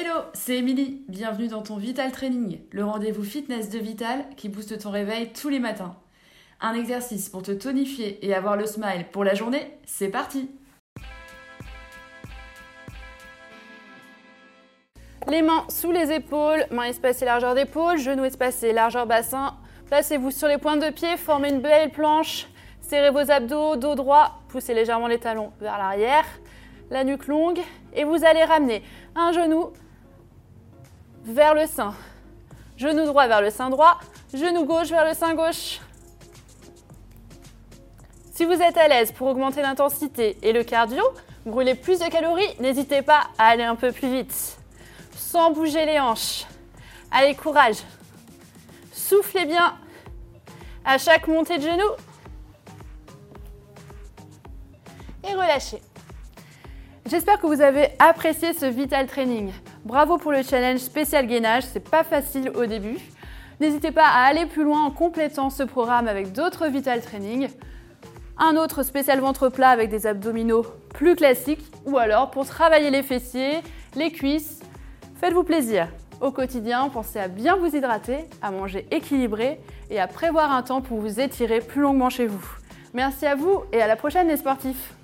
Hello, c'est Émilie. Bienvenue dans ton Vital Training, le rendez-vous fitness de Vital qui booste ton réveil tous les matins. Un exercice pour te tonifier et avoir le smile pour la journée, c'est parti Les mains sous les épaules, mains espacées largeur d'épaule, genoux espacés largeur bassin. Placez-vous sur les pointes de pied, formez une belle planche. Serrez vos abdos, dos droit, poussez légèrement les talons vers l'arrière, la nuque longue et vous allez ramener un genou vers le sein. Genou droit vers le sein droit, genou gauche vers le sein gauche. Si vous êtes à l'aise pour augmenter l'intensité et le cardio, brûler plus de calories, n'hésitez pas à aller un peu plus vite. Sans bouger les hanches. Allez, courage. Soufflez bien à chaque montée de genou. Et relâchez. J'espère que vous avez apprécié ce Vital Training. Bravo pour le challenge spécial gainage, c'est pas facile au début. N'hésitez pas à aller plus loin en complétant ce programme avec d'autres Vital Training. Un autre spécial ventre plat avec des abdominaux plus classiques ou alors pour travailler les fessiers, les cuisses. Faites-vous plaisir. Au quotidien, pensez à bien vous hydrater, à manger équilibré et à prévoir un temps pour vous étirer plus longuement chez vous. Merci à vous et à la prochaine les sportifs